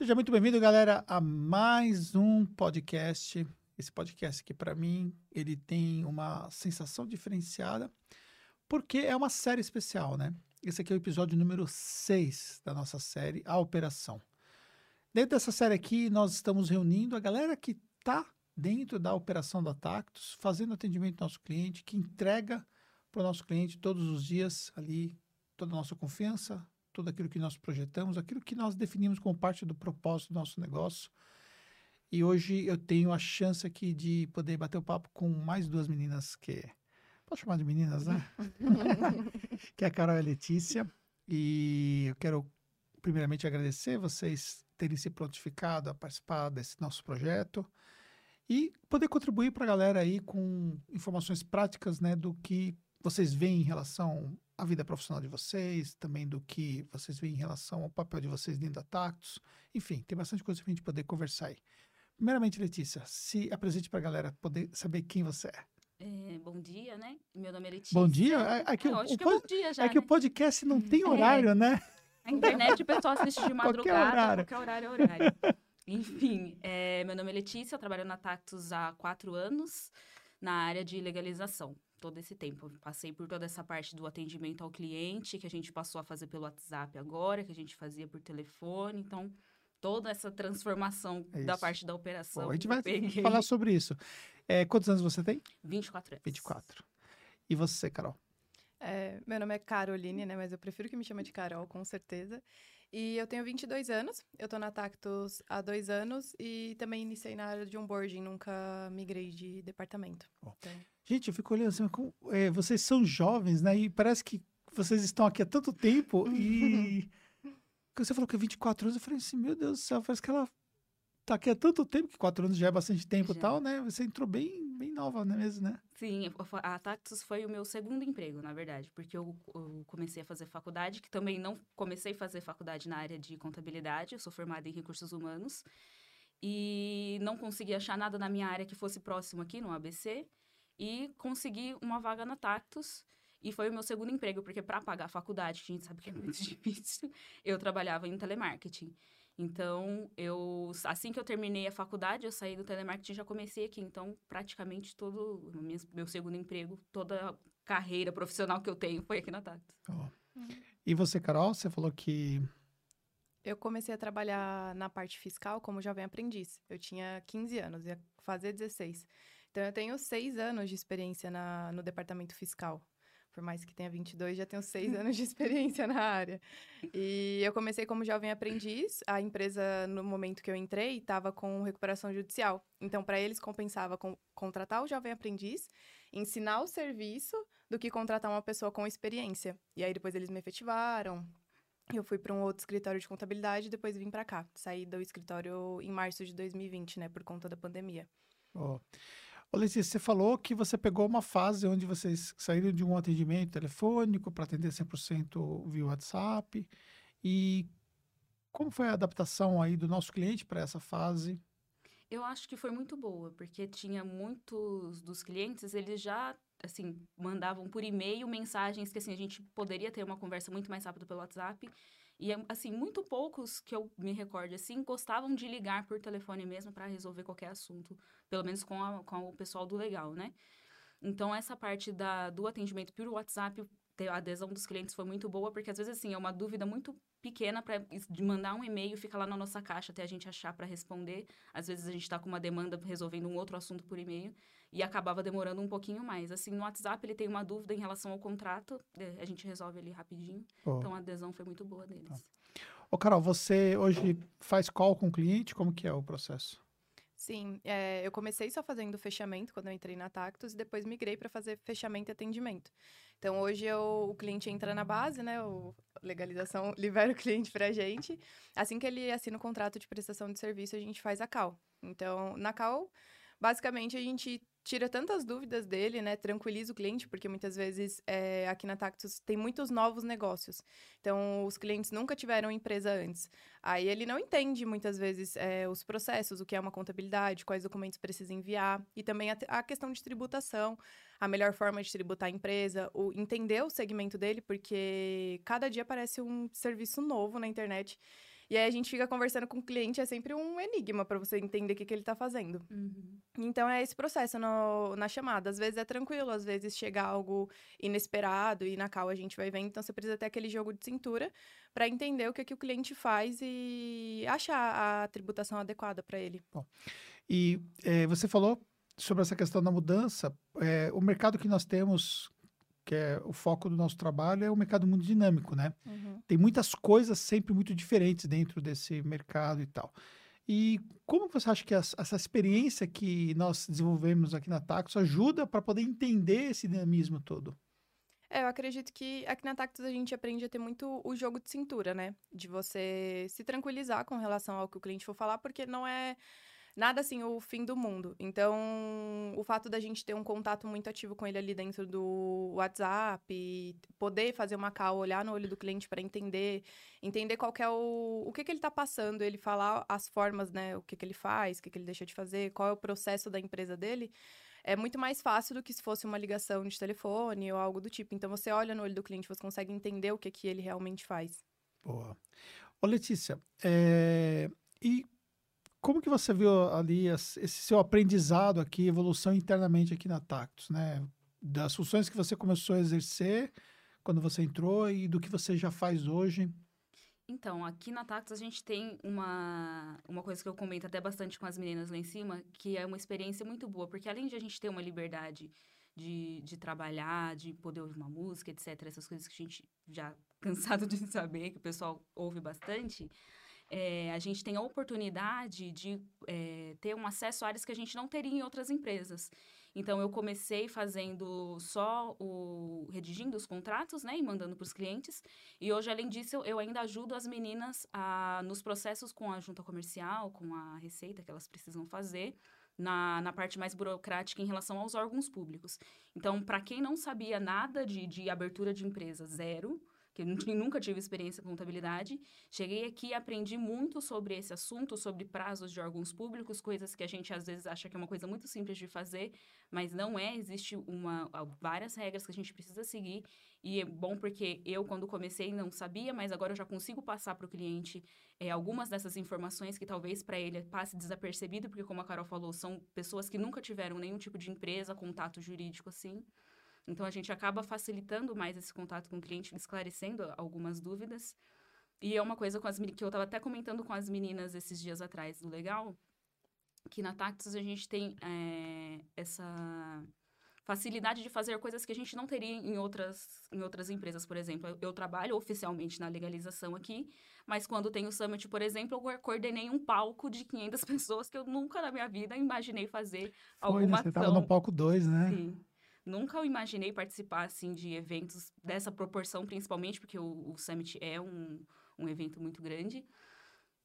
Seja muito bem-vindo, galera, a mais um podcast. Esse podcast aqui, para mim, ele tem uma sensação diferenciada, porque é uma série especial, né? Esse aqui é o episódio número 6 da nossa série, A Operação. Dentro dessa série aqui, nós estamos reunindo a galera que está dentro da operação da Tactus, fazendo atendimento ao nosso cliente, que entrega para o nosso cliente todos os dias ali toda a nossa confiança, tudo aquilo que nós projetamos, aquilo que nós definimos como parte do propósito do nosso negócio. E hoje eu tenho a chance aqui de poder bater o papo com mais duas meninas que. Posso chamar de meninas, né? que é a Carol e a Letícia. E eu quero, primeiramente, agradecer vocês terem se prontificado a participar desse nosso projeto e poder contribuir para a galera aí com informações práticas né, do que vocês veem em relação à vida profissional de vocês, também do que vocês veem em relação ao papel de vocês dentro da Tactus. Enfim, tem bastante coisa para a gente poder conversar aí. Primeiramente, Letícia, se apresente para a galera poder saber quem você é. É, bom dia, né? Meu nome é Letícia. Bom dia? É, é que, É, o, o que é dia já, é que o né? podcast não tem É. horário, né? A internet o pessoal assiste de madrugada, horário. qualquer horário é horário. Enfim, meu nome é Letícia, eu trabalho na Tactus há quatro anos, na área de legalização. Todo esse tempo. Passei por toda essa parte do atendimento ao cliente, que a gente passou a fazer pelo WhatsApp agora, que a gente fazia por telefone. Então, toda essa transformação É da parte da operação. Bom, a gente eu vai peguei. falar sobre isso. É, quantos anos você tem? 24 anos. 24. E você, Carol? É, meu nome é Caroline, né? Mas eu prefiro que me chame de Carol, com certeza. E eu tenho 22 anos, eu tô na Tactus há dois anos e também iniciei na área de onboarding, nunca migrei de departamento. Então, Gente, eu fico olhando assim, como, é, vocês são jovens, né? E parece que vocês estão aqui há tanto tempo e... Quando você falou que é 24 anos, eu falei assim, meu Deus do céu, parece que ela tá aqui há tanto tempo, que 4 anos já é bastante tempo e Já. tal, né? Você entrou bem, bem nova, não é mesmo, né? Sim, a Tactus foi o meu segundo emprego, na verdade, porque eu, eu comecei a fazer faculdade, que também não comecei a fazer faculdade na área de contabilidade, eu sou formada em recursos humanos, e não consegui achar nada na minha área que fosse próximo aqui, no ABC, e consegui uma vaga na Tactus, e foi o meu segundo emprego, porque para pagar a faculdade, que a gente sabe que é muito difícil, eu trabalhava em telemarketing. Então, eu assim que eu terminei a faculdade, eu saí do telemarketing e já comecei aqui. Então, praticamente todo o meu, segundo emprego, toda a carreira profissional que eu tenho foi aqui na Tactus. Ó. E você, Carol, você falou que... eu comecei a trabalhar na parte fiscal como jovem aprendiz. Eu tinha 15 anos, ia fazer 16. Então, eu tenho seis anos de experiência na, no departamento fiscal. Por mais que tenha 22, já tenho seis anos de experiência na área. E eu comecei como jovem aprendiz. A empresa, no momento que eu entrei, estava com recuperação judicial. Então, para eles, compensava com- contratar o jovem aprendiz, ensinar o serviço, do que contratar uma pessoa com experiência. E aí, depois, eles me efetivaram. Eu fui para um outro escritório de contabilidade e depois vim para cá. Saí do escritório em março de 2020, né, por conta da pandemia. Ô, Letícia, você falou que você pegou uma fase onde vocês saíram de um atendimento telefônico para atender 100% via WhatsApp. E como foi a adaptação aí do nosso cliente para essa fase? Eu acho que foi muito boa, porque tinha muitos dos clientes, eles já, assim, mandavam por e-mail mensagens que, assim, a gente poderia ter uma conversa muito mais rápido pelo WhatsApp. E, assim, muito poucos que eu me recordo, assim, gostavam de ligar por telefone mesmo para resolver qualquer assunto, pelo menos com, a- com o pessoal do legal, né? Então, essa parte da, do atendimento por WhatsApp, a adesão dos clientes foi muito boa, porque às vezes, assim, é uma dúvida muito pequena para de mandar um e-mail, fica lá na nossa caixa até a gente achar para responder. Às vezes a gente está com uma demanda resolvendo um outro assunto por e-mail e acabava demorando um pouquinho mais. Assim, no WhatsApp ele tem uma dúvida em relação ao contrato, eh, a gente resolve ali rapidinho. Ó, Então a adesão foi muito boa deles. Ô, Carol, você hoje faz call com o cliente? Como que é o processo? Sim, é, eu comecei só fazendo fechamento quando eu entrei na Tactus e depois migrei para fazer fechamento e atendimento. Então hoje eu- o cliente entra na base, né? O legalização libera o cliente para a gente. Assim que ele assina o contrato de prestação de serviço, a gente faz a call. Então na call, basicamente a gente tira tantas dúvidas dele, né? Tranquiliza o cliente, porque muitas vezes é, aqui na Tactus tem muitos novos negócios. Então, os clientes nunca tiveram empresa antes. Aí ele não entende muitas vezes é, os processos, o que é uma contabilidade, quais documentos precisa enviar, e também a, a questão de tributação, a melhor forma de tributar a empresa, o, entender o segmento dele, porque cada dia aparece um serviço novo na internet. E aí a gente fica conversando com o cliente, é sempre um enigma para você entender o que, que ele tá fazendo. Uhum. Então é esse processo no, na chamada. Às vezes é tranquilo, às vezes chega algo inesperado e na cal a gente vai vendo. Então você precisa ter aquele jogo de cintura para entender o que, que o cliente faz e achar a tributação adequada para ele. E é, você falou sobre essa questão da mudança. É, o mercado que nós temos, que é o foco do nosso trabalho, é um mercado muito dinâmico, né? Uhum. Tem muitas coisas sempre muito diferentes dentro desse mercado e tal. E como você acha que as- essa experiência que nós desenvolvemos aqui na Taxo ajuda para poder entender esse dinamismo todo? É, eu acredito que aqui na Tactus a gente aprende a ter muito o jogo de cintura, né? De você se tranquilizar com relação ao que o cliente for falar, porque não é nada assim o fim do mundo. Então, o fato da gente ter um contato muito ativo com ele ali dentro do WhatsApp, poder fazer uma call, olhar no olho do cliente para entender, entender qual é o, o que, que ele está passando, ele falar as formas, né? O que, que ele faz, o que, que ele deixa de fazer, qual é o processo da empresa dele é muito mais fácil do que se fosse uma ligação de telefone ou algo do tipo. Então, você olha no olho do cliente, você consegue entender o que, que ele realmente faz. Boa. Ô, Letícia, é, e como que você viu ali esse seu aprendizado aqui, evolução internamente aqui na Tactus, né? Das funções que você começou a exercer quando você entrou e do que você já faz hoje. Então, aqui na Tactus a gente tem uma, uma coisa que eu comento até bastante com as meninas lá em cima, que é uma experiência muito boa, porque além de a gente ter uma liberdade de, de trabalhar, de poder ouvir uma música, etc., essas coisas que a gente já cansado de saber, que o pessoal ouve bastante, é, a gente tem a oportunidade de é, ter um acesso a áreas que a gente não teria em outras empresas. Então, eu comecei fazendo só o... redigindo os contratos, né, e mandando para os clientes. E hoje, além disso, eu- ainda ajudo as meninas a, nos processos com a junta comercial, com a receita que elas precisam fazer, na, na parte mais burocrática em relação aos órgãos públicos. Então, para quem não sabia nada de, de abertura de empresa, zero, que eu nu- nunca tive experiência com contabilidade, cheguei aqui e aprendi muito sobre esse assunto, sobre prazos de órgãos públicos, coisas que a gente às vezes acha que é uma coisa muito simples de fazer, mas não é. Existe uma, várias regras que a gente precisa seguir e é bom porque eu, quando comecei, não sabia, mas agora eu já consigo passar para o cliente é, algumas dessas informações que talvez para ele passe desapercebido, porque, como a Carol falou, são pessoas que nunca tiveram nenhum tipo de empresa, contato jurídico assim. Então, a gente acaba facilitando mais esse contato com o cliente, esclarecendo algumas dúvidas. E é uma coisa com as, que eu estava até comentando com as meninas esses dias atrás do Legal, que na Tactus a gente tem é, essa facilidade de fazer coisas que a gente não teria em outras, em outras empresas, por exemplo. Eu, trabalho oficialmente na legalização aqui, mas quando tem o Summit, por exemplo, eu coordenei um palco de 500 pessoas que eu nunca na minha vida imaginei fazer Foi, né? alguma Você estava no palco 2, né? Sim. Nunca imaginei participar, assim, de eventos dessa proporção, principalmente porque o, o Summit é um, um evento muito grande.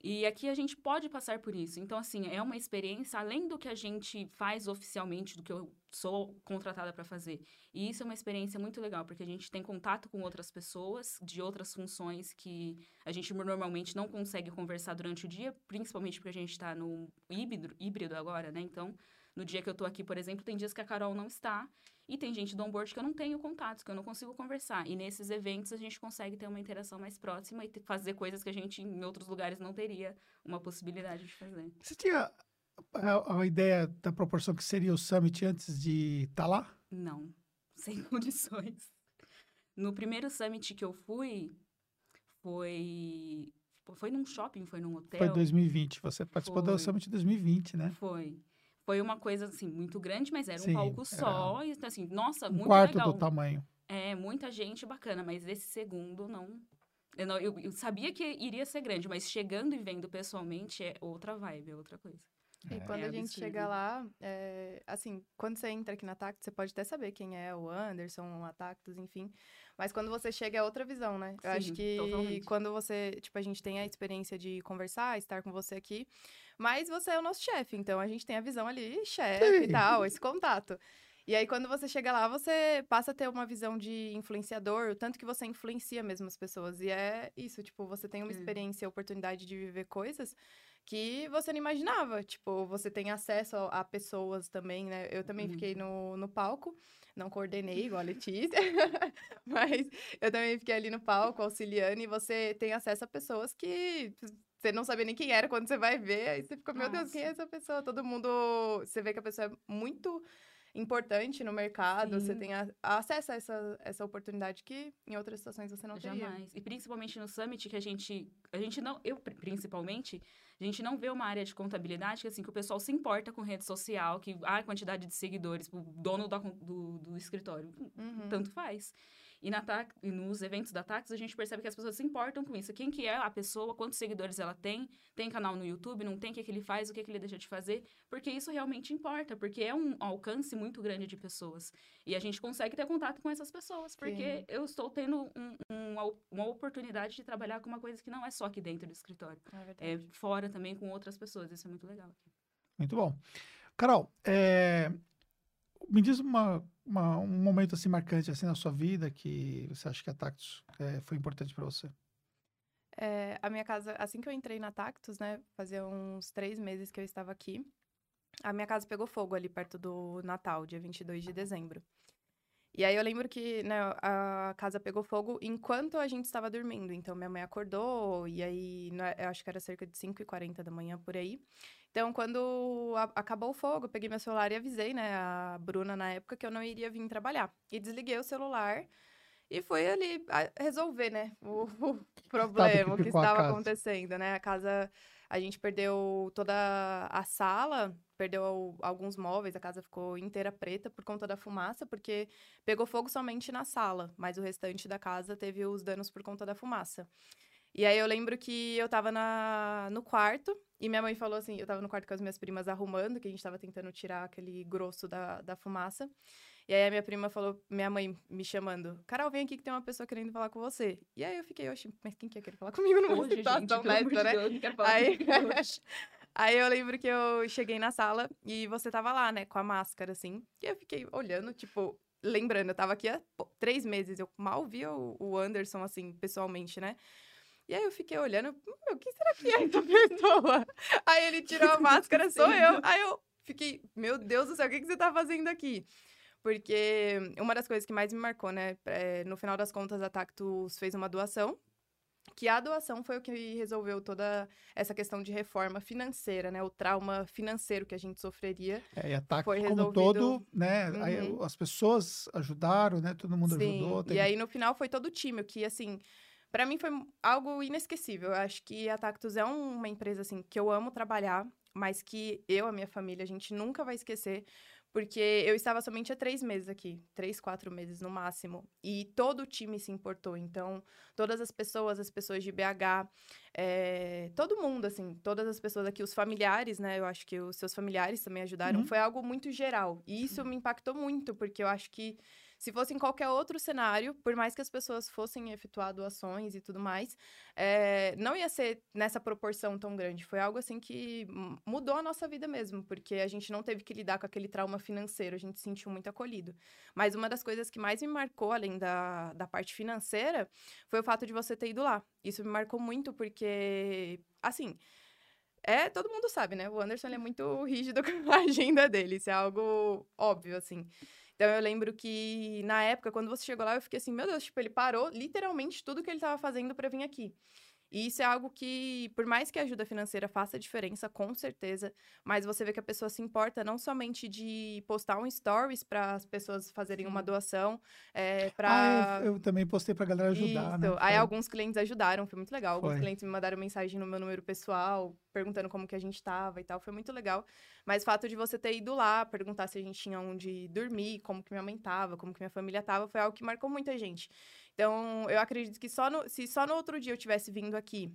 E aqui a gente pode passar por isso. Então, assim, é uma experiência além do que a gente faz oficialmente, do que eu sou contratada para fazer. E isso é uma experiência muito legal, porque a gente tem contato com outras pessoas de outras funções que a gente normalmente não consegue conversar durante o dia, principalmente porque a gente está no híbrido, híbrido agora, né? Então, no dia que eu tô aqui, por exemplo, tem dias que a Carol não está. E tem gente do onboard que eu não tenho contato, que eu não consigo conversar. E nesses eventos a gente consegue ter uma interação mais próxima e fazer coisas que a gente em outros lugares não teria uma possibilidade de fazer. Você tinha a, a ideia da proporção que seria o Summit antes de estar lá? Não, sem condições. No primeiro summit que eu fui, foi. Foi num shopping, foi num hotel. Foi 2020. Você participou do Foi. Summit 2020, né? Foi. Foi uma coisa, assim, muito grande, mas era um Sim, palco era só. E, assim, nossa, Um muito quarto legal. do tamanho. É, muita gente bacana, mas esse segundo não. Eu, não- eu- eu sabia que iria ser grande, mas chegando e vendo pessoalmente é outra vibe, é outra coisa. E É. quando É a gente chega lá, é, assim, quando você entra aqui na Tactus, você pode até saber quem é o Anderson, a Tactus, enfim. Mas quando você chega é outra visão, né? Eu acho Sim, que totalmente. quando você, tipo, a gente tem a experiência de conversar, estar com você aqui, mas você é o nosso chefe, então a gente tem a visão ali, chefe e tal, esse contato. E aí, quando você chega lá, você passa a ter uma visão de influenciador, o tanto que você influencia mesmo as pessoas. E é isso, tipo, você tem uma É. experiência, oportunidade de viver coisas que você não imaginava. Tipo, você tem acesso a, a pessoas também, né? Eu também Uhum. fiquei no, no palco, não coordenei igual a Letícia, mas eu também fiquei ali no palco auxiliando e você tem acesso a pessoas que você não sabia nem quem era quando você vai ver, aí você fica, meu Deus, quem é essa pessoa? Todo mundo, você vê que a pessoa é muito importante no mercado, você Sim. tem a- acesso a essa, essa oportunidade que em outras situações você não teria. Jamais. E principalmente no Summit, que a gente. A gente não. Eu, pri- principalmente, a gente não vê uma área de contabilidade que, assim, que o pessoal se importa com rede social, que ah, a quantidade de seguidores, o dono con- do, do escritório. Uhum. Tanto faz. E, na Ta- e nos eventos da Tax, a gente percebe que as pessoas se importam com isso. Quem que é a pessoa, quantos seguidores ela tem, tem canal no YouTube, não tem, o que, que ele faz, o que, que ele deixa de fazer. Porque isso realmente importa, porque é um alcance muito grande de pessoas. E a gente consegue ter contato com essas pessoas, porque Sim. eu estou tendo um- uma, uma oportunidade de trabalhar com uma coisa que não é só aqui dentro do escritório. É É fora também com outras pessoas. Isso é muito legal. Muito bom. Carol, é, me diz uma, uma- um momento assim marcante assim na sua vida que você acha que a Tactus é, foi importante para você. É, a minha casa, assim que eu entrei na Tactus, né, fazia uns três meses que eu estava aqui, a minha casa pegou fogo ali perto do Natal, dia 22 de dezembro. E aí eu lembro que né, a casa pegou fogo enquanto a gente estava dormindo. Então minha mãe acordou, e aí né, eu acho que era cerca de 5h40 da manhã por aí. Então, quando a- acabou o fogo, eu peguei meu celular e avisei, né, a Bruna na época que eu não iria vir trabalhar. E desliguei o celular e fui ali resolver, né, o, o problema, que a estava acontecendo, né? A casa, a gente perdeu toda a sala, perdeu al- alguns móveis, a casa ficou inteira preta por conta da fumaça, porque pegou fogo somente na sala, mas o restante da casa teve os danos por conta da fumaça. E aí eu lembro que eu tava na, no quarto, e minha mãe falou assim, eu tava no quarto com as minhas primas arrumando, que a gente tava tentando tirar aquele grosso da, da fumaça. E aí a minha prima falou, minha mãe me chamando, Carol, vem aqui que tem uma pessoa querendo falar com você. E aí eu fiquei, oxe, mas quem que ia querer falar comigo numa Hoje, gente, situação amor dessa, de né? Deus, Aí-. Aí eu lembro que eu cheguei na sala e você tava lá, né, com a máscara, assim. E eu fiquei olhando, tipo, lembrando, eu tava aqui há pô, três meses, eu mal via o, o Anderson, assim, pessoalmente, né? E aí eu fiquei olhando, meu, quem será que é essa pessoa? Aí ele tirou a máscara, sou eu. Aí eu fiquei, meu Deus do céu, o que, que você tá fazendo aqui? Porque uma das coisas que mais me marcou, né, é, no final das contas, a Tactus fez uma doação, que a doação foi o que resolveu toda essa questão de reforma financeira, né, o trauma financeiro que a gente sofreria. É, e a Tactus Foi como resolvido. todo, né? aí Uhum. as pessoas ajudaram, né? Todo mundo Sim, ajudou. e teve- aí no final foi todo o time, o que assim, pra mim foi algo inesquecível. Eu acho que a Tactus é um- uma empresa assim que eu amo trabalhar, mas que eu, a minha família, a gente nunca vai esquecer, porque eu estava somente há três meses aqui, três, quatro meses no máximo, e todo o time se importou. Então, todas as pessoas, as pessoas de BH, é, todo mundo, assim, todas as pessoas aqui, os familiares, né? Eu acho que os seus familiares também ajudaram. Uhum. Foi algo muito geral. E isso me impactou muito, porque eu acho que se fosse em qualquer outro cenário, por mais que as pessoas fossem efetuar doações e tudo mais, é, não ia ser nessa proporção tão grande. Foi algo assim que mu- mudou a nossa vida mesmo, porque a gente não teve que lidar com aquele trauma financeiro, a gente se sentiu muito acolhido. Mas uma das coisas que mais me marcou, além da, da parte financeira, foi o fato de você ter ido lá. Isso me marcou muito, porque, assim. É, todo mundo sabe, né? O Anderson é muito rígido com a agenda dele. Isso é algo óbvio, assim. Então eu lembro que na época, quando você chegou lá, eu fiquei assim, meu Deus, tipo, ele parou literalmente tudo que ele estava fazendo para vir aqui. E isso é algo que, por mais que a ajuda financeira faça diferença, com certeza, mas você vê que a pessoa se importa não somente de postar um stories para as pessoas fazerem uma doação, é, para Ah, eu, eu também postei pra galera ajudar, isso. né? Aí Foi- alguns clientes ajudaram, foi muito legal. Alguns Foi. clientes me mandaram mensagem no meu número pessoal, perguntando como que a gente tava e tal, foi muito legal. Mas o fato de você ter ido lá, perguntar se a gente tinha onde dormir, como que minha mãe tava, como que minha família tava, foi algo que marcou muita gente. Então, eu acredito que só no, se só no outro dia eu tivesse vindo aqui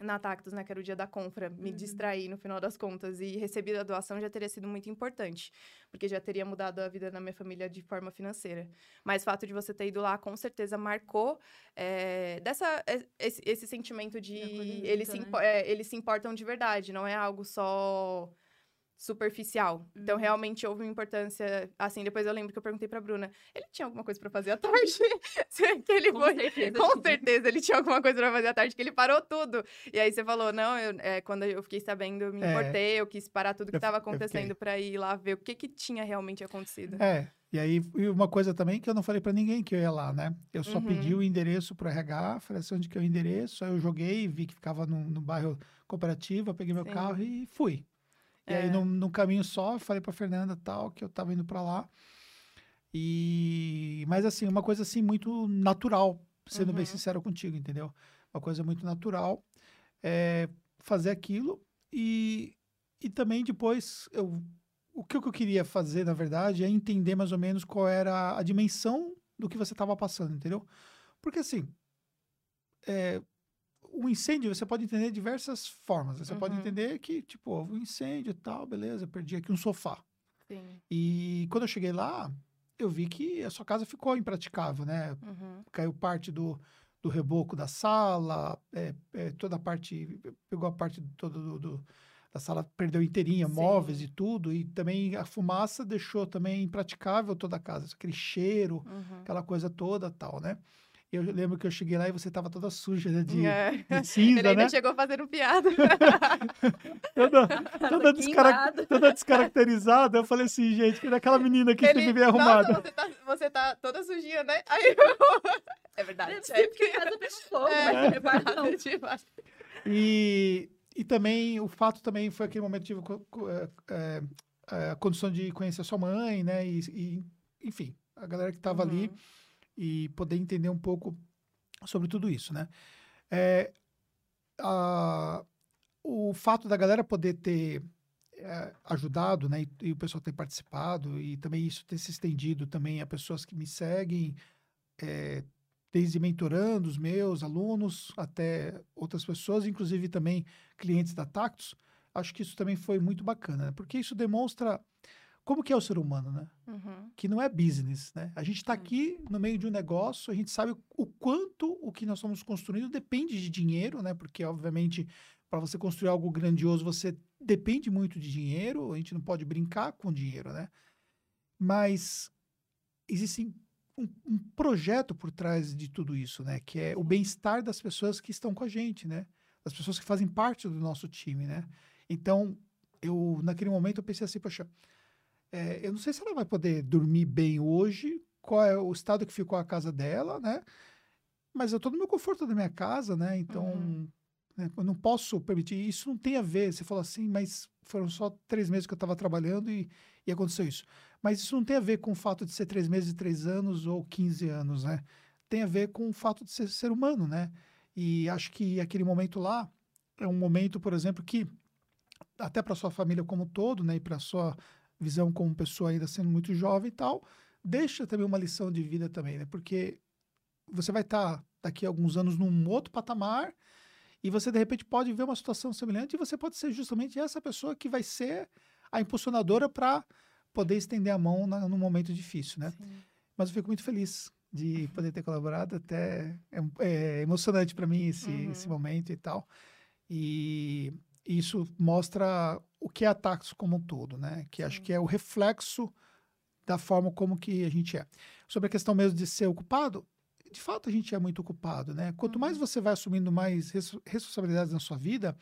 na Tactus, né, que era o dia da compra, me Uhum. distrair no final das contas e receber a doação já teria sido muito importante, porque já teria mudado a vida da minha família de forma financeira. Mas o fato de você ter ido lá, com certeza, marcou é, dessa, é, esse, esse sentimento de eles se, né? é, eles se importam de verdade, não é algo só superficial. Então, Uhum. realmente houve uma importância. Assim, depois eu lembro que eu perguntei pra Bruna: ele tinha alguma coisa pra fazer à tarde? que ele Com foi. certeza Com certeza ele tinha alguma coisa pra fazer à tarde, que ele parou tudo. E aí você falou: não, eu, é, quando eu fiquei sabendo, eu me É. importei, eu quis parar tudo que estava eu fiquei. acontecendo pra ir lá ver o que, que tinha realmente acontecido. É, e aí e uma coisa também que eu não falei pra ninguém que eu ia lá, né? Eu só Uhum. pedi o endereço pro RH, falei assim, onde que é o endereço, aí eu joguei, vi que ficava no, no bairro Cooperativa, peguei meu Sim. carro e fui. E aí, É. no, no caminho só, falei pra Fernanda tal, que eu tava indo pra lá. E... Mas, assim, uma coisa, assim, muito natural, sendo bem Uhum. sincero contigo, entendeu? Uma coisa muito natural, é fazer aquilo e, e também depois, eu, o que eu queria fazer, na verdade, é entender mais ou menos qual era a dimensão do que você estava passando, entendeu? Porque, assim, é, o incêndio você pode entender de diversas formas. Você pode Uhum. entender que, tipo, houve um incêndio e tal, beleza, perdi aqui um sofá. Sim. E quando eu cheguei lá, eu vi que a sua casa ficou impraticável, né? Uhum. Caiu parte do, do reboco da sala, é, é, toda a parte, pegou a parte toda do, do- da sala, perdeu inteirinha, Sim. móveis e tudo, e também a fumaça deixou também impraticável toda a casa, aquele cheiro, Uhum. aquela coisa toda tal, né? Eu lembro que eu cheguei lá e você estava toda suja, né? De, É. de cinza, Ele ainda né? chegou fazendo piada. Toda, toda, descara- toda descaracterizada. Eu falei assim, gente, que daquela menina que Ele, sempre vem arrumada. Nossa, você tá, você tá toda sujinha, né? Aí eu... É verdade. É porque casa pegou fogo, É, não. demais. E, e também, o fato também foi aquele momento que tive é, é, é, a condição de conhecer a sua mãe, né? E, e, enfim, a galera que estava ali Uhum. E poder entender um pouco sobre tudo isso, né? É, a- o fato da galera poder ter é, ajudado, né? E, e o pessoal ter participado e também isso ter se estendido também a pessoas que me seguem, é, desde mentorando os meus alunos até outras pessoas, inclusive também clientes da Tactus. Acho que isso também foi muito bacana, né? porque isso demonstra como que é o ser humano, né? Uhum. que não é business, né? A gente está aqui no meio de um negócio, a gente sabe o quanto o que nós estamos construindo depende de dinheiro, né? Porque, obviamente, para você construir algo grandioso, você depende muito de dinheiro, a gente não pode brincar com dinheiro, né? Mas existe um, um projeto por trás de tudo isso, né? Que é o bem-estar das pessoas que estão com a gente, né? Das pessoas que fazem parte do nosso time, né? Então, eu, naquele momento, eu pensei assim, poxa, é, eu não sei se ela vai poder dormir bem hoje, qual é o estado que ficou a casa dela, né? Mas eu estou no meu conforto da minha casa, né? Então, Uhum. né, eu não posso permitir. Isso não tem a ver. Você falou assim, mas foram só três meses que eu estava trabalhando e, e aconteceu isso. Mas isso não tem a ver com o fato de ser três meses, três anos ou 15 anos, né? Tem a ver com o fato de ser ser humano, né? E acho que aquele momento lá é um momento, por exemplo, que até para sua família como um todo, né? E para sua visão como pessoa ainda sendo muito jovem e tal, deixa também uma lição de vida também, né? Porque você vai estar daqui a alguns anos num outro patamar e você de repente pode ver uma situação semelhante e você pode ser justamente essa pessoa que vai ser a impulsionadora para poder estender a mão na, num momento difícil, né? Sim. Mas eu fico muito feliz de poder ter colaborado, até é, é emocionante para mim esse, Uhum. esse momento e tal. E isso mostra o que é a Taxo como um todo, né? Que acho que é o reflexo da forma como que a gente é. Sobre a questão mesmo de ser ocupado, de fato a gente é muito ocupado, né? Quanto mais Uhum. você vai assumindo mais res- responsabilidades na sua vida,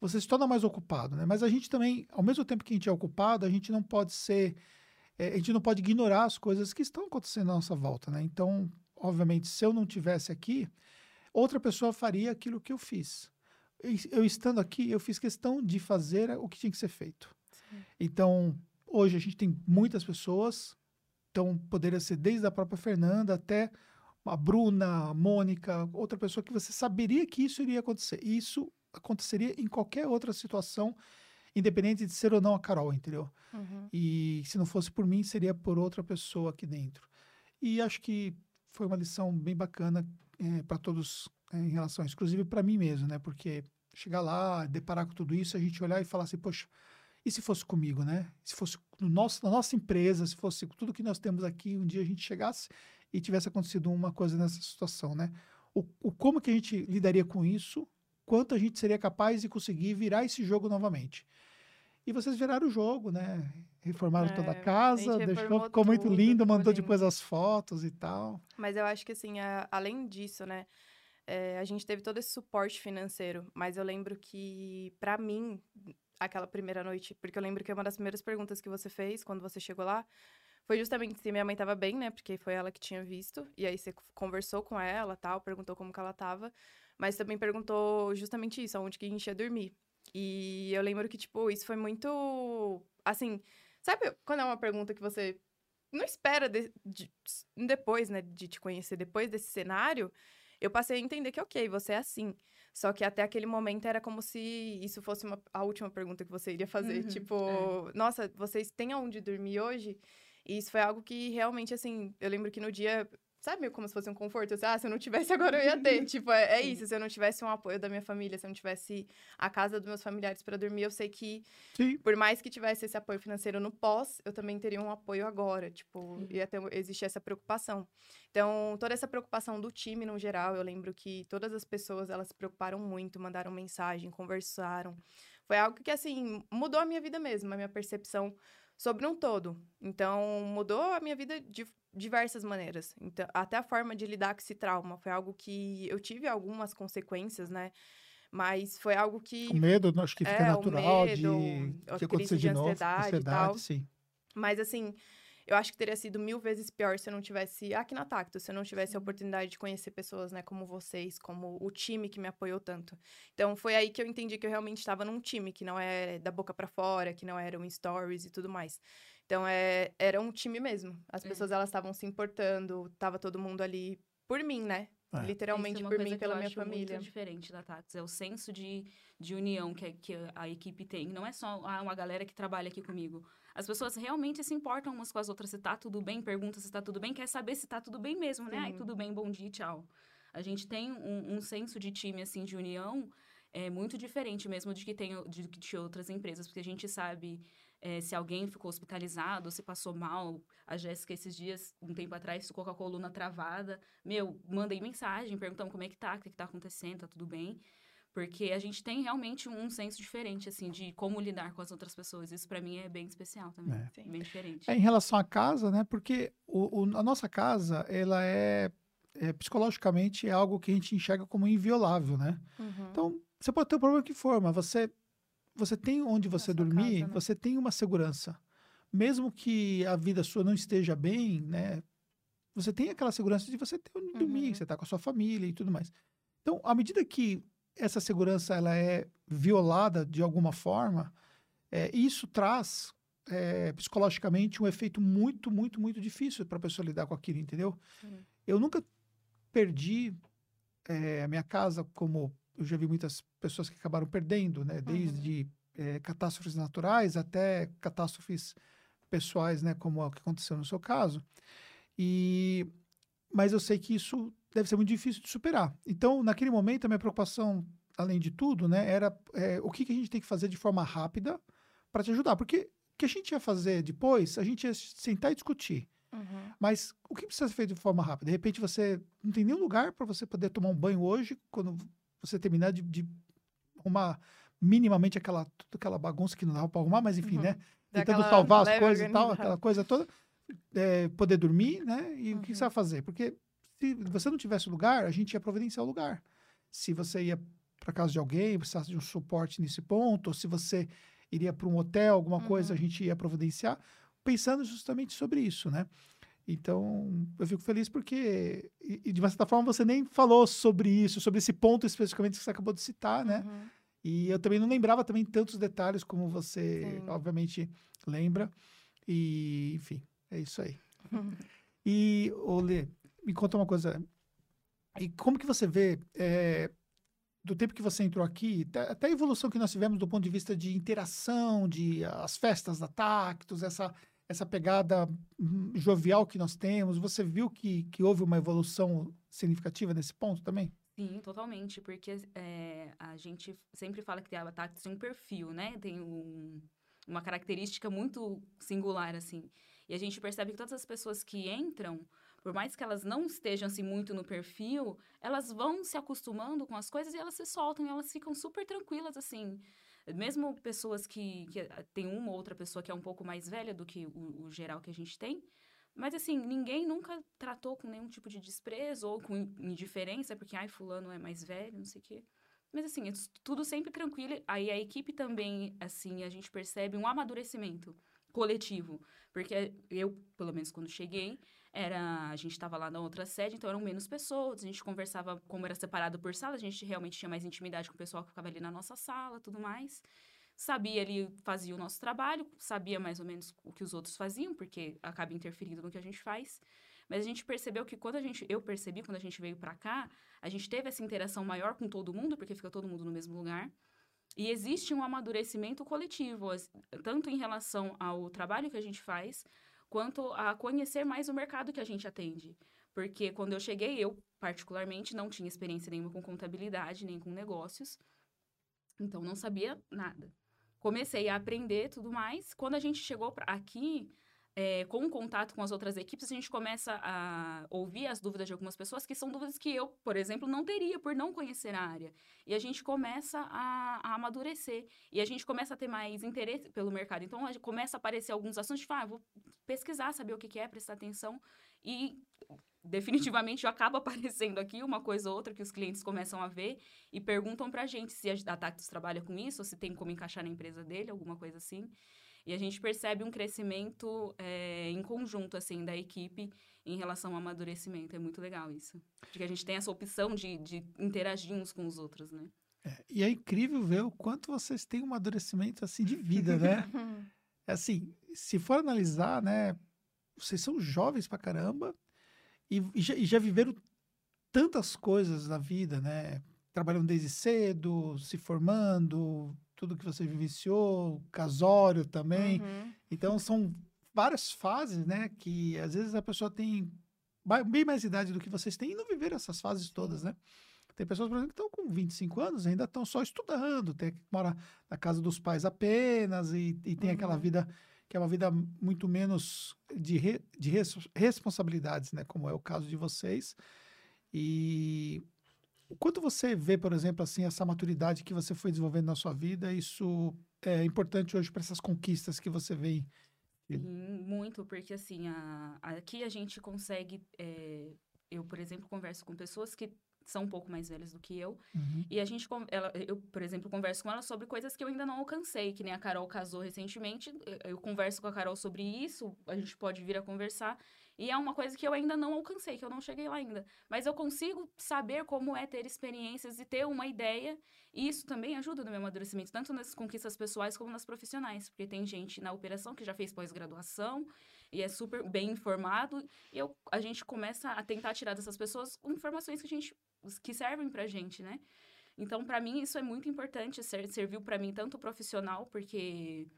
você se torna mais ocupado, né? Mas a gente também, ao mesmo tempo que a gente é ocupado, a gente não pode ser, eh, a gente não pode ignorar as coisas que estão acontecendo à nossa volta, né? Então, obviamente, se eu não tivesse aqui, outra pessoa faria aquilo que eu fiz. Eu estando aqui, eu fiz questão de fazer o que tinha que ser feito. Sim. Então, hoje a gente tem muitas pessoas, então poderia ser desde a própria Fernanda até a Bruna, a Mônica, outra pessoa que você saberia que isso iria acontecer. E isso aconteceria em qualquer outra situação, independente de ser ou não a Carol, entendeu? Uhum. E se não fosse por mim, seria por outra pessoa aqui dentro. E acho que foi uma lição bem bacana para todos eh, em relação a isso, inclusive para mim mesmo, né? Porque chegar lá, deparar com tudo isso, a gente olhar e falar assim, poxa, e se fosse comigo, né? Se fosse no nosso, na nossa empresa, se fosse tudo que nós temos aqui, um dia a gente chegasse e tivesse acontecido uma coisa nessa situação, né? O, o como que a gente lidaria com isso, quanto a gente seria capaz de conseguir virar esse jogo novamente. E vocês viraram o jogo, né? Reformaram É, toda a a casa, gente deixou, ficou muito tudo, lindo, ficou mandou lindo. depois as fotos e tal. Mas eu acho que, assim, a- além disso, né? É, a gente teve todo esse suporte financeiro. Mas eu lembro que, pra mim, aquela primeira noite... Porque eu lembro que uma das primeiras perguntas que você fez quando você chegou lá... Foi justamente se minha mãe tava bem, né? Porque foi ela que tinha visto. E aí você conversou com ela, tal, perguntou como que ela tava. Mas também perguntou justamente isso, aonde que a gente ia dormir. E eu lembro que, tipo, isso foi muito... Assim, sabe quando é uma pergunta que você não espera de- de- depois, né, de te conhecer, depois desse cenário, eu passei a entender que, ok, você é assim. Só que até aquele momento era como se isso fosse uma- a última pergunta que você iria fazer. Uhum, tipo, nossa, vocês têm aonde dormir hoje? E isso foi algo que realmente, assim, eu lembro que no dia. Sabe, como se fosse um conforto? Assim, ah, se eu não tivesse agora eu ia ter. tipo, é, é isso. Se eu não tivesse um apoio da minha família, se eu não tivesse a casa dos meus familiares para dormir, eu sei que Sim. por mais que tivesse esse apoio financeiro no pós, eu também teria um apoio agora, tipo, Sim. ia ter, existir essa preocupação. Então, toda essa preocupação do time no geral, eu lembro que todas as pessoas, elas se preocuparam muito, mandaram mensagem, conversaram. Foi algo que, assim, mudou a minha vida mesmo, a minha percepção sobre um todo. Então, mudou a minha vida de diversas maneiras. Então, até a forma de lidar com esse trauma foi algo que eu tive algumas consequências, né? Mas foi algo que O medo, acho que fica É, natural medo, de que acontecer crise de de novo. ansiedade e tal. sim. Mas assim, eu acho que teria sido mil vezes pior se eu não tivesse aqui na Tacto, se eu não tivesse a oportunidade de conhecer pessoas, né, como vocês, como o time que me apoiou tanto. Então foi aí que eu entendi que eu realmente estava num time que não é da boca pra fora, que não eram stories e tudo mais. Então é, era um time mesmo. As É. pessoas elas estavam se importando, tava todo mundo ali por mim, né? É. Literalmente é uma por coisa mim, que eu pela minha acho família. muito diferente da Tax. É o senso de, de união que, a- que a equipe tem. Não é só ah, uma galera que trabalha aqui comigo. As pessoas realmente se importam umas com as outras. Se tá tudo bem, pergunta se tá tudo bem, quer saber se tá tudo bem mesmo, né? Ai, tudo bem, bom dia, tchau. A gente tem um, um senso de time, assim, de união é muito diferente mesmo de que tem de, de outras empresas, porque a gente sabe é, se alguém ficou hospitalizado, se passou mal. A Jéssica, esses dias, um tempo atrás, ficou com a coluna travada. Meu, mandei mensagem, perguntando como é que tá, o que, que tá acontecendo, tá tudo bem. Porque a gente tem realmente um senso diferente, assim, de como lidar com as outras pessoas. Isso, pra mim, é bem especial também. É. Bem diferente. É, em relação à casa, né? Porque o, o- a nossa casa, ela é, é, psicologicamente é algo que a gente enxerga como inviolável, né? Uhum. Então, você pode ter o problema que for, mas você, você tem onde você sua dormir, casa, né? você tem uma segurança. Mesmo que a vida sua não esteja bem, né? Você tem aquela segurança de você ter onde dormir, Uhum. você tá com a sua família e tudo mais. Então, à medida que essa segurança ela é violada de alguma forma, é, isso traz é, psicologicamente um efeito muito, muito, muito difícil para a pessoa lidar com aquilo, entendeu? Sim. Eu nunca perdi é, a minha casa como eu já vi muitas pessoas que acabaram perdendo, né? Desde é, catástrofes naturais até catástrofes pessoais, né? Como é o que aconteceu no seu caso. E mas eu sei que isso deve ser muito difícil de superar. Então, naquele momento, a minha preocupação, além de tudo, né, era é, o que, que a gente tem que fazer de forma rápida para te ajudar. Porque o que a gente ia fazer depois, a gente ia sentar e discutir. Uhum. Mas o que precisa ser feito de forma rápida? De repente você não tem nenhum lugar para você poder tomar um banho hoje, quando você terminar de, de arrumar minimamente aquela, aquela bagunça que não dava para arrumar, mas enfim, Uhum. né? Tentando salvar as coisas e tal, aquela coisa toda. é, poder dormir, né? E o que Uhum. você vai fazer? Porque se você não tivesse lugar, a gente ia providenciar o lugar. Se você ia para casa de alguém, precisasse de um suporte nesse ponto, ou se você iria para um hotel, alguma coisa, a Uhum. gente ia providenciar, pensando justamente sobre isso, né? Então, eu fico feliz porque, e, e de uma certa forma, você nem falou sobre isso, sobre esse ponto especificamente que você acabou de citar, né? Uhum. E eu também não lembrava também tantos detalhes como você, Sim. obviamente, lembra. E, enfim, é isso aí. Uhum. E, Olê, me conta uma coisa. E como que você vê, é, do tempo que você entrou aqui, até- a evolução que nós tivemos do ponto de vista de interação, de as festas da Tactus, essa, essa pegada hum, jovial que nós temos, você viu que, que houve uma evolução significativa nesse ponto também? Sim, totalmente, porque é, a gente sempre fala que a Tactus tem um perfil, né? Tem um- uma característica muito singular, assim. E a gente percebe que todas as pessoas que entram por mais que elas não estejam assim muito no perfil, elas vão se acostumando com as coisas e elas se soltam e elas ficam super tranquilas, assim. Mesmo pessoas que, que ah, tem uma ou outra pessoa que é um pouco mais velha do que o, o geral que a gente tem, mas assim, ninguém nunca tratou com nenhum tipo de desprezo ou com indiferença, porque, ai, fulano é mais velho, não sei o quê. Mas assim, é tudo sempre tranquilo. Aí a equipe também, assim, a gente percebe um amadurecimento coletivo. Porque eu, pelo menos quando cheguei, era a gente estava lá na outra sede, então eram menos pessoas, a gente conversava como era separado por sala, a gente realmente tinha mais intimidade com o pessoal que ficava ali na nossa sala, tudo mais. Sabia ali, fazia o nosso trabalho, sabia mais ou menos o que os outros faziam, porque acaba interferindo no que a gente faz. Mas a gente percebeu que quando a gente, eu percebi quando a gente veio para cá, a gente teve essa interação maior com todo mundo, porque fica todo mundo no mesmo lugar. E existe um amadurecimento coletivo, tanto em relação ao trabalho que a gente faz, quanto a conhecer mais o mercado que a gente atende. Porque quando eu cheguei, eu, particularmente, não tinha experiência nenhuma com contabilidade, nem com negócios. Então, não sabia nada. Comecei a aprender tudo mais. Quando a gente chegou aqui, é, com o contato com as outras equipes, a gente começa a ouvir as dúvidas de algumas pessoas, que são dúvidas que eu, por exemplo, não teria por não conhecer a área. E a gente começa a, a amadurecer. E a gente começa a ter mais interesse pelo mercado. Então, começa a aparecer alguns assuntos, tipo, ah, vou pesquisar, saber o que é, prestar atenção. E definitivamente acaba aparecendo aqui uma coisa ou outra que os clientes começam a ver e perguntam pra gente se a Tactus trabalha com isso, ou se tem como encaixar na empresa dele, alguma coisa assim. E a gente percebe um crescimento é, em conjunto, assim, da equipe em relação ao amadurecimento. É muito legal isso. Porque a gente tem essa opção de, de interagir uns com os outros, né? É, e é incrível ver o quanto vocês têm um amadurecimento, assim, de vida, né? assim, se for analisar, né? Vocês são jovens pra caramba e, e, já, e já viveram tantas coisas na vida, né? Trabalhando desde cedo, se formando, tudo que você vivenciou, casório também. Uhum. Então, são várias fases, né? Que às vezes a pessoa tem bem mais idade do que vocês têm e não viveram essas fases todas, né? Tem pessoas, por exemplo, que estão com 25 anos ainda estão só estudando, tem que morar na casa dos pais apenas e, e tem uhum. aquela vida que é uma vida muito menos de, re, de res, responsabilidades, né? Como é o caso de vocês. E o quanto você vê, por exemplo, assim, essa maturidade que você foi desenvolvendo na sua vida, isso é importante hoje para essas conquistas que você vem? Muito, porque assim, a, aqui a gente consegue. É, eu, por exemplo, converso com pessoas que são um pouco mais velhas do que eu. Uhum. E a gente, ela, eu, por exemplo, converso com ela sobre coisas que eu ainda não alcancei, que nem a Carol casou recentemente. Eu, eu converso com a Carol sobre isso, a gente pode vir a conversar. E é uma coisa que eu ainda não alcancei, que eu não cheguei lá ainda. Mas eu consigo saber como é ter experiências e ter uma ideia. E isso também ajuda no meu amadurecimento, tanto nas conquistas pessoais como nas profissionais. Porque tem gente na operação que já fez pós-graduação e é super bem informado. E eu, a gente começa a tentar tirar dessas pessoas informações que a gente que servem pra gente, né? Então, para mim, isso é muito importante. Serviu para mim tanto profissional, porque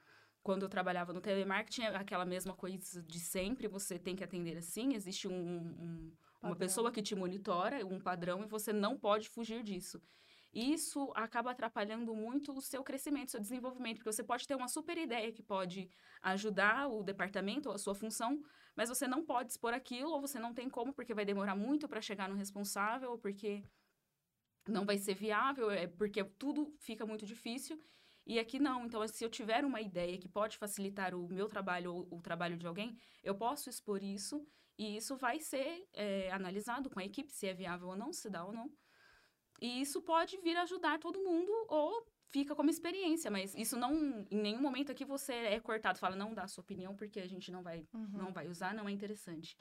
quando eu trabalhava no telemarketing, é aquela mesma coisa de sempre, você tem que atender assim, existe um, um, uma pessoa que te monitora, um padrão, e você não pode fugir disso. E isso acaba atrapalhando muito o seu crescimento, o seu desenvolvimento, porque você pode ter uma super ideia que pode ajudar o departamento ou a sua função, mas você não pode expor aquilo, ou você não tem como, porque vai demorar muito para chegar no responsável, ou porque não vai ser viável, é porque tudo fica muito difícil. E aqui não. Então, se eu tiver uma ideia que pode facilitar o meu trabalho ou o trabalho de alguém, eu posso expor isso e isso vai ser é, analisado com a equipe se é viável ou não, se dá ou não. E isso pode vir ajudar todo mundo ou fica como experiência, mas isso não, em nenhum momento aqui você é cortado, fala não dá a sua opinião porque a gente não vai, uhum. não vai usar, não é interessante.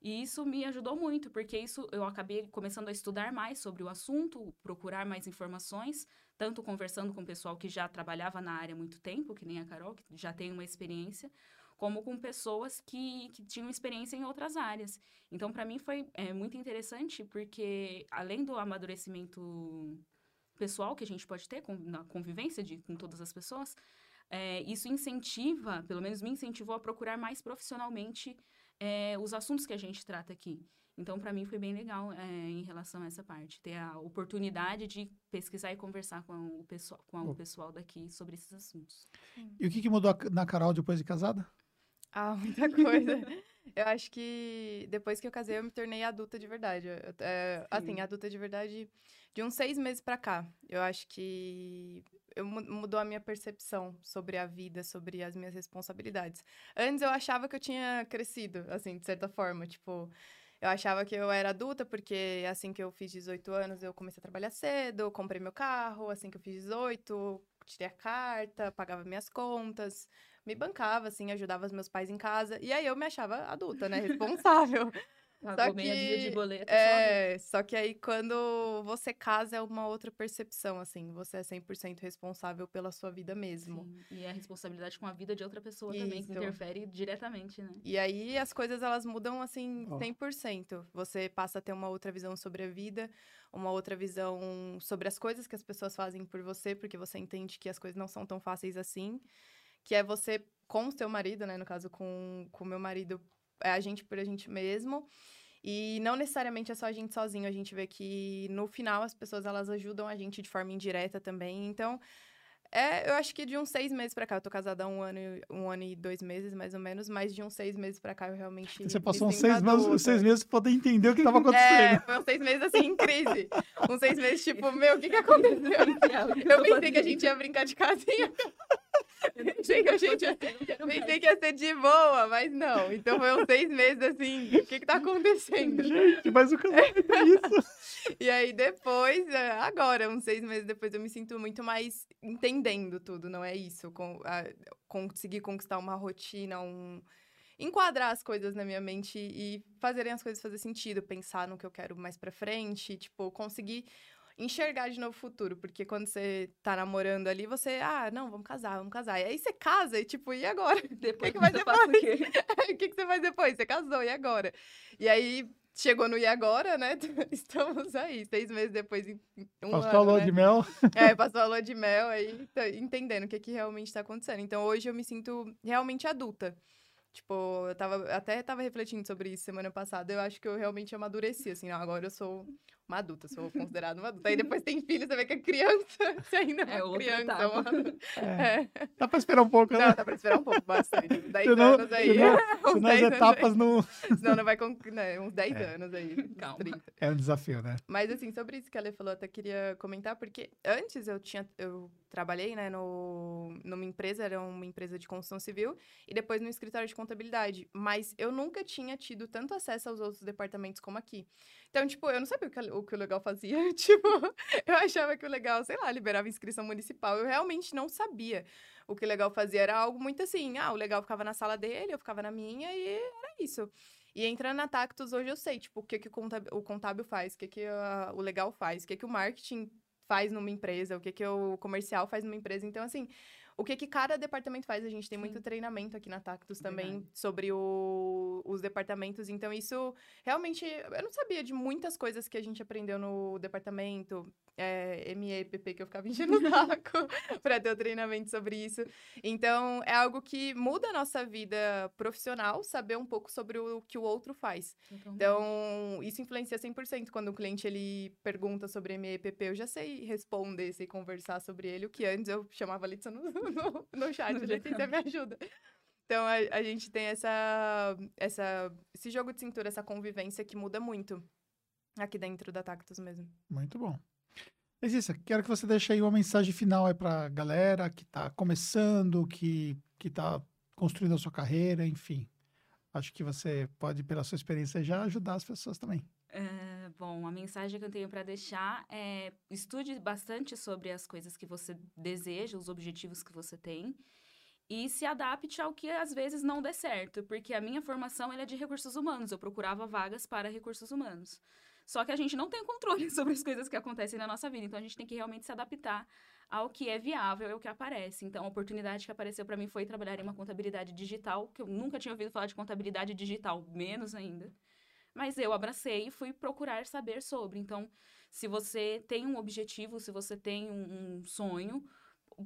E isso me ajudou muito, porque isso eu acabei começando a estudar mais sobre o assunto, procurar mais informações, tanto conversando com o pessoal que já trabalhava na área há muito tempo, que nem a Carol, que já tem uma experiência, como com pessoas que, que tinham experiência em outras áreas. Então, para mim, foi é, muito interessante, porque além do amadurecimento pessoal que a gente pode ter com, na convivência de, com todas as pessoas, é, isso incentiva, pelo menos me incentivou a procurar mais profissionalmente é, os assuntos que a gente trata aqui. Então, para mim, foi bem legal é, em relação a essa parte, ter a oportunidade de pesquisar e conversar com o pessoal, com o pessoal daqui sobre esses assuntos. E o que, que mudou na Carol depois de casada? Ah, muita coisa. Eu acho que depois que eu casei, eu me tornei adulta de verdade. Eu- é, assim, adulta de verdade de uns seis meses pra cá. Eu acho que eu mu- mudou a minha percepção sobre a vida, sobre as minhas responsabilidades. Antes eu achava que eu tinha crescido, assim, de certa forma. Tipo, eu achava que eu era adulta porque assim que eu fiz 18 anos, eu comecei a trabalhar cedo, comprei meu carro. Assim que eu fiz 18, tirei a carta, pagava minhas contas me bancava, assim, ajudava os meus pais em casa. E aí eu me achava adulta, né? Responsável. Pagou meia dúzia de que, boleto. só adulto. é, só que aí quando você casa é uma outra percepção, assim. Você é 100% responsável pela sua vida mesmo. Sim, E a responsabilidade com a vida de outra pessoa também, que Isso. interfere diretamente, né? E aí as coisas elas mudam assim Ó. 100%. Você passa a ter uma outra visão sobre a vida, uma outra visão sobre as coisas que as pessoas fazem por você, porque você entende que as coisas não são tão fáceis assim. Que é você com o seu marido, né? No caso, com o meu marido, é a gente por a gente mesmo. E não necessariamente é só a gente sozinho, a gente vê que no final as pessoas elas ajudam a gente de forma indireta também. Então, é, eu acho que de uns seis meses pra cá, eu tô casada há um ano, e- um ano e dois meses, mais ou menos, mas de uns seis meses pra cá eu realmente. Você passou uns seis meses, seis meses pra poder entender o que estava É, acontecendo. foi uns seis meses assim em crise. uns seis meses, tipo, meu, o que que aconteceu? Eu pensei que a gente ia brincar de casinha. Eu pensei que a gente ia, pensei que ia ser de boa, mas não. Então foi uns seis meses assim, o que que tá acontecendo? Gente, mas o casamento é isso. E aí depois, é, agora, uns seis meses depois, eu me sinto muito mais entendendo tudo, não é isso? Com, a- conseguir conquistar uma rotina, um... Enquadrar as coisas na minha mente e fazerem as coisas fazer sentido, pensar no que eu quero mais pra frente, tipo, conseguir enxergar de novo o futuro, porque quando você tá namorando ali, você, ah, não, vamos casar, vamos casar. E aí você casa e tipo, e agora? Depois que vai você ser passa o quê? o que, que você faz depois? Você casou, e agora? E aí, chegou no e agora, né? Estamos aí, seis meses depois, um Passou ano, a lua né? de mel. É, passou a lua de mel, aí tá entendendo o que, que realmente tá acontecendo. Então, hoje eu me sinto realmente adulta. Tipo, eu tava, até tava refletindo sobre isso semana passada. Eu acho que eu realmente amadureci, assim, não, agora eu sou uma adulta, sou considerada uma adulta. Aí depois tem filho, você vê que é criança, você ainda é É uma outra criança, mano. É, É. dá pra esperar um pouco, né? Não, dá pra esperar um pouco, bastante. Uns 10 Senão- anos aí. senão- Uns Senão as 10 anos aí. etapas não. Senão não vai com né, uns 10 É. anos aí. Calma. 30. É um desafio, né? Mas assim, sobre isso que a Lê falou, eu até queria comentar, porque antes eu tinha. Eu trabalhei, né, no, numa empresa, era uma empresa de construção civil, e depois no escritório de contabilidade. Mas eu nunca tinha tido tanto acesso aos outros departamentos como aqui. Então, tipo, eu não sabia o que, a- o legal fazia. tipo, eu achava que o legal, sei lá, liberava inscrição municipal. Eu realmente não sabia o que o legal fazia. Era algo muito assim, ah, o legal ficava na sala dele, eu ficava na minha, e era isso. E entrando na Tactus, hoje eu sei, tipo, o que, que o, contábil, o contábil faz, o que, que a- o legal faz, o que, que o marketing faz numa empresa, o que, que o comercial faz numa empresa. Então, assim, o que, que cada departamento faz. A gente tem muito Sim. treinamento aqui na Tactus também Verdade. sobre o- os departamentos. Então, isso realmente. Eu não sabia de muitas coisas que a gente aprendeu no departamento. É, MEPP, que eu ficava enchendo o saco para ter o treinamento sobre isso. Então, é algo que muda a nossa vida profissional, saber um pouco sobre o que o outro faz. Totalmente. Então, isso influencia 100% quando o cliente ele pergunta sobre MEPP, eu já sei responder, sei conversar sobre ele, o que antes eu chamava a Litsa no, no, no chat, No Letícia me ajuda. Então, a, a gente tem essa, essa, esse jogo de cintura, essa convivência que muda muito aqui dentro da Tactus mesmo. Muito bom. Letícia, quero que você deixe aí uma mensagem final aí pra galera que tá começando, que, que tá construindo a sua carreira, enfim. Acho que você pode, pela sua experiência, já ajudar as pessoas também. É, bom, a mensagem que eu tenho para deixar é estude bastante sobre as coisas que você deseja, os objetivos que você tem e se adapte ao que às vezes não dê certo, porque a minha formação é de recursos humanos, eu procurava vagas para recursos humanos. Só que a gente não tem controle sobre as coisas que acontecem na nossa vida, então a gente tem que realmente se adaptar ao que é viável e ao que aparece. Então, a oportunidade que apareceu para mim foi trabalhar em uma contabilidade digital, que eu nunca tinha ouvido falar de contabilidade digital, menos ainda. Mas eu abracei e fui procurar saber sobre. Então, se você tem um objetivo, se você tem um, um sonho,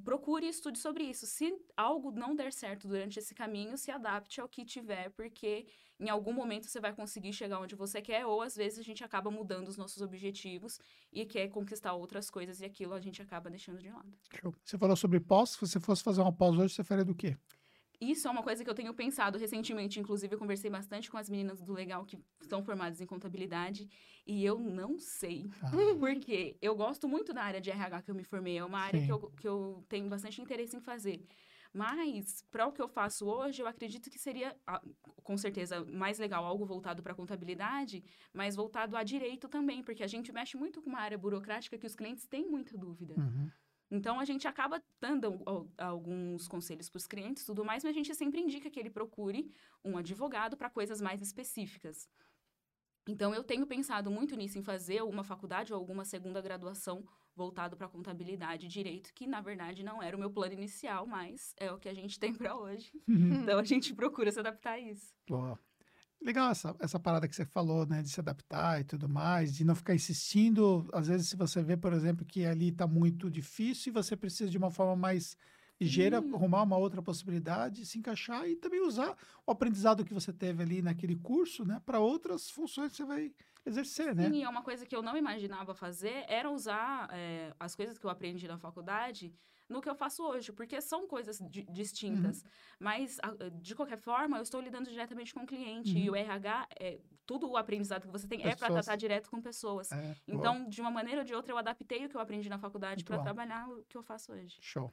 procure e estude sobre isso. Se algo não der certo durante esse caminho, se adapte ao que tiver, porque em algum momento você vai conseguir chegar onde você quer, ou às vezes a gente acaba mudando os nossos objetivos e quer conquistar outras coisas e aquilo a gente acaba deixando de lado. Show. Você falou sobre pós. Se você fosse fazer uma pós hoje, você faria do quê? Isso é uma coisa que eu tenho pensado recentemente. Inclusive, eu conversei bastante com as meninas do Legal que são formadas em contabilidade. E eu não sei. Ah. Porque eu gosto muito da área de RH que eu me formei. É uma área Sim. que eu, que eu tenho bastante interesse em fazer. Mas, para o que eu faço hoje, eu acredito que seria, ah, com certeza, mais legal algo voltado para contabilidade, mas voltado a direito também, porque a gente mexe muito com uma área burocrática que os clientes têm muita dúvida. Uhum. Então, a gente acaba dando al- alguns conselhos para os clientes e tudo mais, mas a gente sempre indica que ele procure um advogado para coisas mais específicas. Então, eu tenho pensado muito nisso, em fazer uma faculdade ou alguma segunda graduação voltado para contabilidade e direito, que na verdade não era o meu plano inicial, mas é o que a gente tem para hoje. Então, a gente procura se adaptar a isso. Boa. Legal essa, essa parada que você falou, né? De se adaptar e tudo mais, de não ficar insistindo. Às vezes, se você vê, por exemplo, que ali está muito difícil e você precisa de uma forma mais ligeira, Sim. arrumar uma outra possibilidade, se encaixar e também usar o aprendizado que você teve ali naquele curso, né? Para outras funções que você vai exercer, né? Sim, é uma coisa que eu não imaginava fazer, era usar é, as coisas que eu aprendi na faculdade no que eu faço hoje, porque são coisas di- distintas. Uhum. Mas, de qualquer forma, eu estou lidando diretamente com o cliente. Uhum. E o RH, é, tudo o aprendizado que você tem é para Pessoas. tratar direto com pessoas. É, boa. Então, de uma maneira ou de outra, eu adaptei o que eu aprendi na faculdade para trabalhar o que eu faço hoje. Show.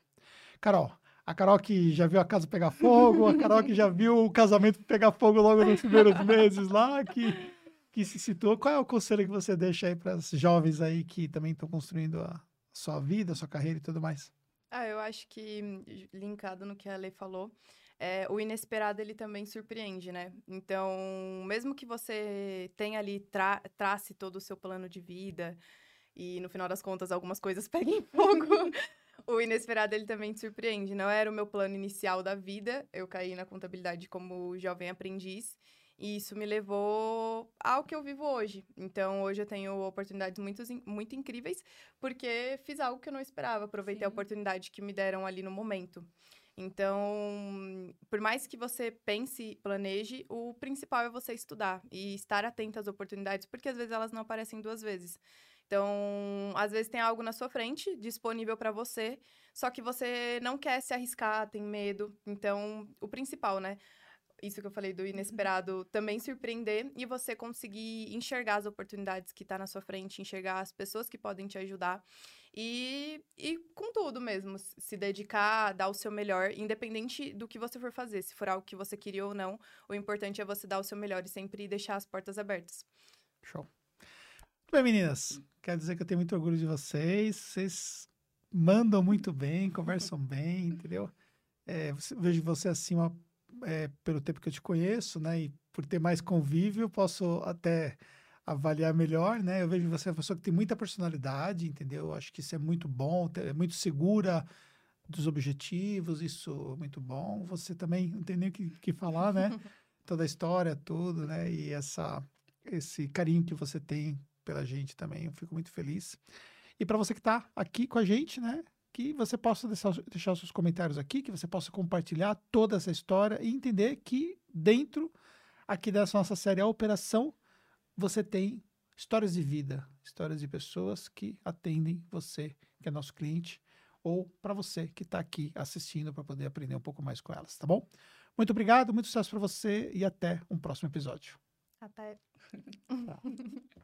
Carol, a Carol que já viu a casa pegar fogo, a Carol que já viu o casamento pegar fogo logo nos primeiros meses lá, que, que se citou. Qual é o conselho que você deixa aí para as jovens aí que também estão construindo a sua vida, a sua carreira e tudo mais? Ah, eu acho que, linkado no que a Lei falou, é, o inesperado ele também surpreende, né? Então, mesmo que você tenha ali, tra trace todo o seu plano de vida e no final das contas algumas coisas peguem fogo, o inesperado ele também te surpreende. Não era o meu plano inicial da vida, eu caí na contabilidade como jovem aprendiz. E isso me levou ao que eu vivo hoje. Então, hoje eu tenho oportunidades muito, muito incríveis porque fiz algo que eu não esperava, aproveitei a Sim. oportunidade que me deram ali no momento. Então, por mais que você pense, planeje, o principal é você estudar e estar atento às oportunidades, porque às vezes elas não aparecem duas vezes. Então, às vezes tem algo na sua frente disponível para você, só que você não quer se arriscar, tem medo. Então, o principal, né? Isso que eu falei do inesperado também surpreender e você conseguir enxergar as oportunidades que tá na sua frente, enxergar as pessoas que podem te ajudar e, e com tudo mesmo, se dedicar, dar o seu melhor, independente do que você for fazer, se for algo que você queria ou não, o importante é você dar o seu melhor e sempre deixar as portas abertas. Show. Muito bem, meninas. Quero dizer que eu tenho muito orgulho de vocês. Vocês mandam muito bem, conversam bem, entendeu? É, vejo você assim, uma, é, pelo tempo que eu te conheço, né? E por ter mais convívio, posso até avaliar melhor, né? Eu vejo você uma pessoa que tem muita personalidade, entendeu? Eu Acho que isso é muito bom, é muito segura dos objetivos, isso é muito bom. Você também não tem nem o que, que falar, né? Toda a história, tudo, né? E essa, esse carinho que você tem pela gente também, eu fico muito feliz. E para você que está aqui com a gente, né? Que você possa deixar, deixar os seus comentários aqui, que você possa compartilhar toda essa história e entender que dentro aqui dessa nossa série A Operação, você tem histórias de vida, histórias de pessoas que atendem você, que é nosso cliente, ou para você que está aqui assistindo para poder aprender um pouco mais com elas, tá bom? Muito obrigado, muito sucesso para você e até um próximo episódio. Até.